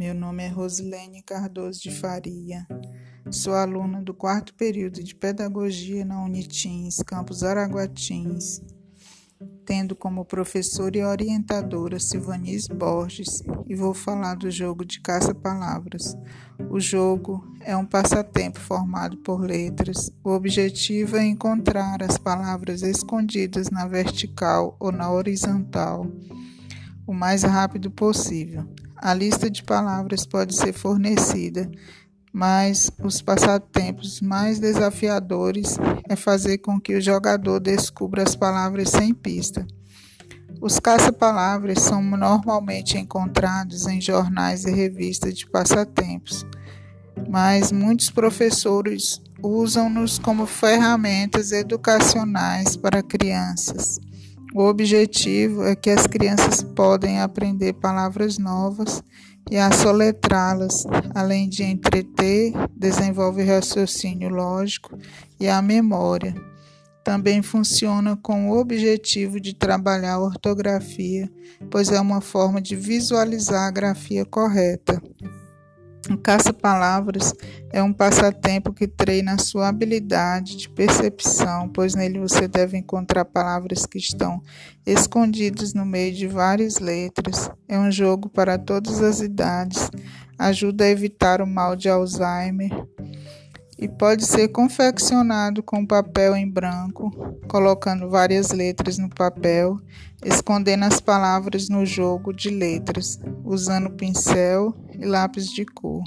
Meu nome é Rosilene Cardoso de Faria. Sou aluna do quarto período de Pedagogia na Unitins, campus Araguatins, tendo como professora e orientadora Silvanis Borges, e vou falar do jogo de caça-palavras. O jogo é um passatempo formado por letras. O objetivo é encontrar as palavras escondidas na vertical ou na horizontal o mais rápido possível. A lista de palavras pode ser fornecida, mas os passatempos mais desafiadores é fazer com que o jogador descubra as palavras sem pista. Os caça-palavras são normalmente encontrados em jornais e revistas de passatempos, mas muitos professores usam-nos como ferramentas educacionais para crianças. O objetivo é que as crianças podem aprender palavras novas e a soletrá-las, além de entreter, desenvolve raciocínio lógico e a memória. Também funciona com o objetivo de trabalhar a ortografia, pois é uma forma de visualizar a grafia correta. O caça-palavras é um passatempo que treina a sua habilidade de percepção, pois nele você deve encontrar palavras que estão escondidas no meio de várias letras. É um jogo para todas as idades, ajuda a evitar o mal de Alzheimer e pode ser confeccionado com papel em branco, colocando várias letras no papel, escondendo as palavras no jogo de letras, usando pincel e lápis de cor.